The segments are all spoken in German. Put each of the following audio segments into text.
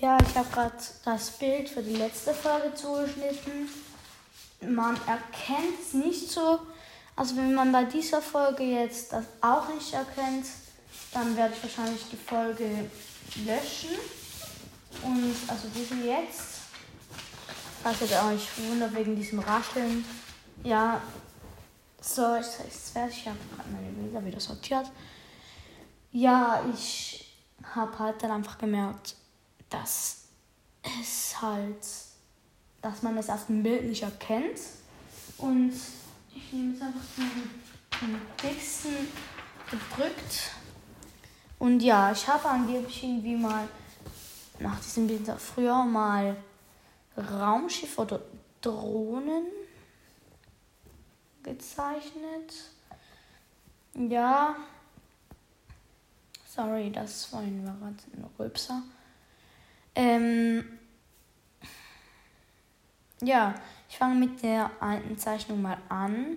Ja, ich habe gerade das Bild für die letzte Folge zugeschnitten. Man erkennt es nicht so. Also wenn man bei dieser Folge jetzt das auch nicht erkennt, dann werde ich wahrscheinlich die Folge löschen. Und also diese jetzt, falls ihr euch wundert wegen diesem Rascheln, ja, so, jetzt, jetzt fertig. Ich habe meine Bilder wieder sortiert. Ja, ich habe halt dann einfach gemerkt, dass es halt, dass man es auf dem Bild nicht erkennt. Und ich nehme jetzt einfach den, dicksten gedrückt. Und ja, ich habe angeblich irgendwie mal nach diesem Bild früher mal Raumschiff oder Drohnen gezeichnet. Ja. Sorry, das war gerade ein Rülpser. Ähm, ja, ich fange mit der alten Zeichnung mal an.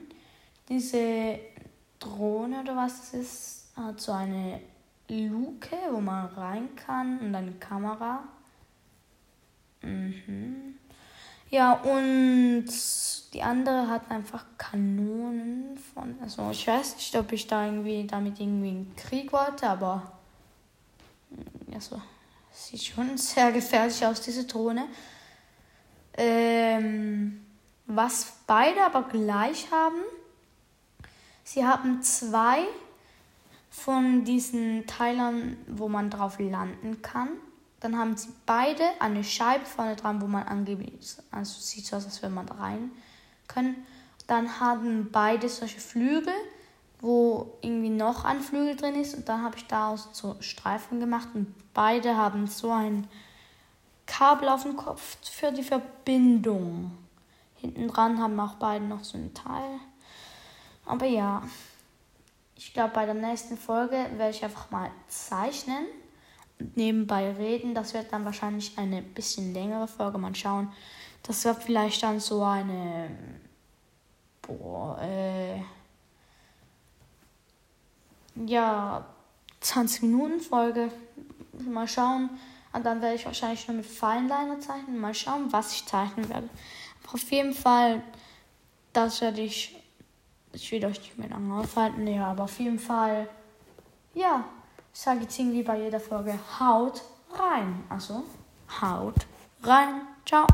Diese Drohne oder was das ist, hat so eine Luke, wo man rein kann und eine Kamera. Mhm. Ja, und die andere hat einfach Kanonen von. Also ich weiß nicht, ob ich da irgendwie damit irgendwie einen Krieg wollte, aber. Also, sieht schon sehr gefährlich aus, diese Drohne. Ähm, was beide aber gleich haben, sie haben zwei von diesen Teilern, wo man drauf landen kann. Dann haben sie beide eine Scheibe vorne dran, wo man angeblich, also sieht so aus, als wenn man rein können. Dann haben beide solche Flügel, wo irgendwie noch ein Flügel drin ist. Und dann habe ich daraus so Streifen gemacht und beide haben so ein Kabel auf dem Kopf für die Verbindung. Hinten dran haben auch beide noch so ein Teil. Aber ja, ich glaube, bei der nächsten Folge werde ich einfach mal zeichnen und nebenbei reden. Das wird dann wahrscheinlich eine bisschen längere Folge. Mal schauen. Das wird vielleicht dann so eine. Boah, äh. Ja, 20 Minuten Folge. Mal schauen. Und dann werde ich wahrscheinlich nur mit Feinliner zeichnen. Mal schauen, was ich zeichnen werde. Aber auf jeden Fall, das werde ich. Ich will euch nicht mehr lange aufhalten. Ja, aber auf jeden Fall. Ja, ich sage jetzt irgendwie bei jeder Folge Haut rein. Also, Haut rein. Ciao.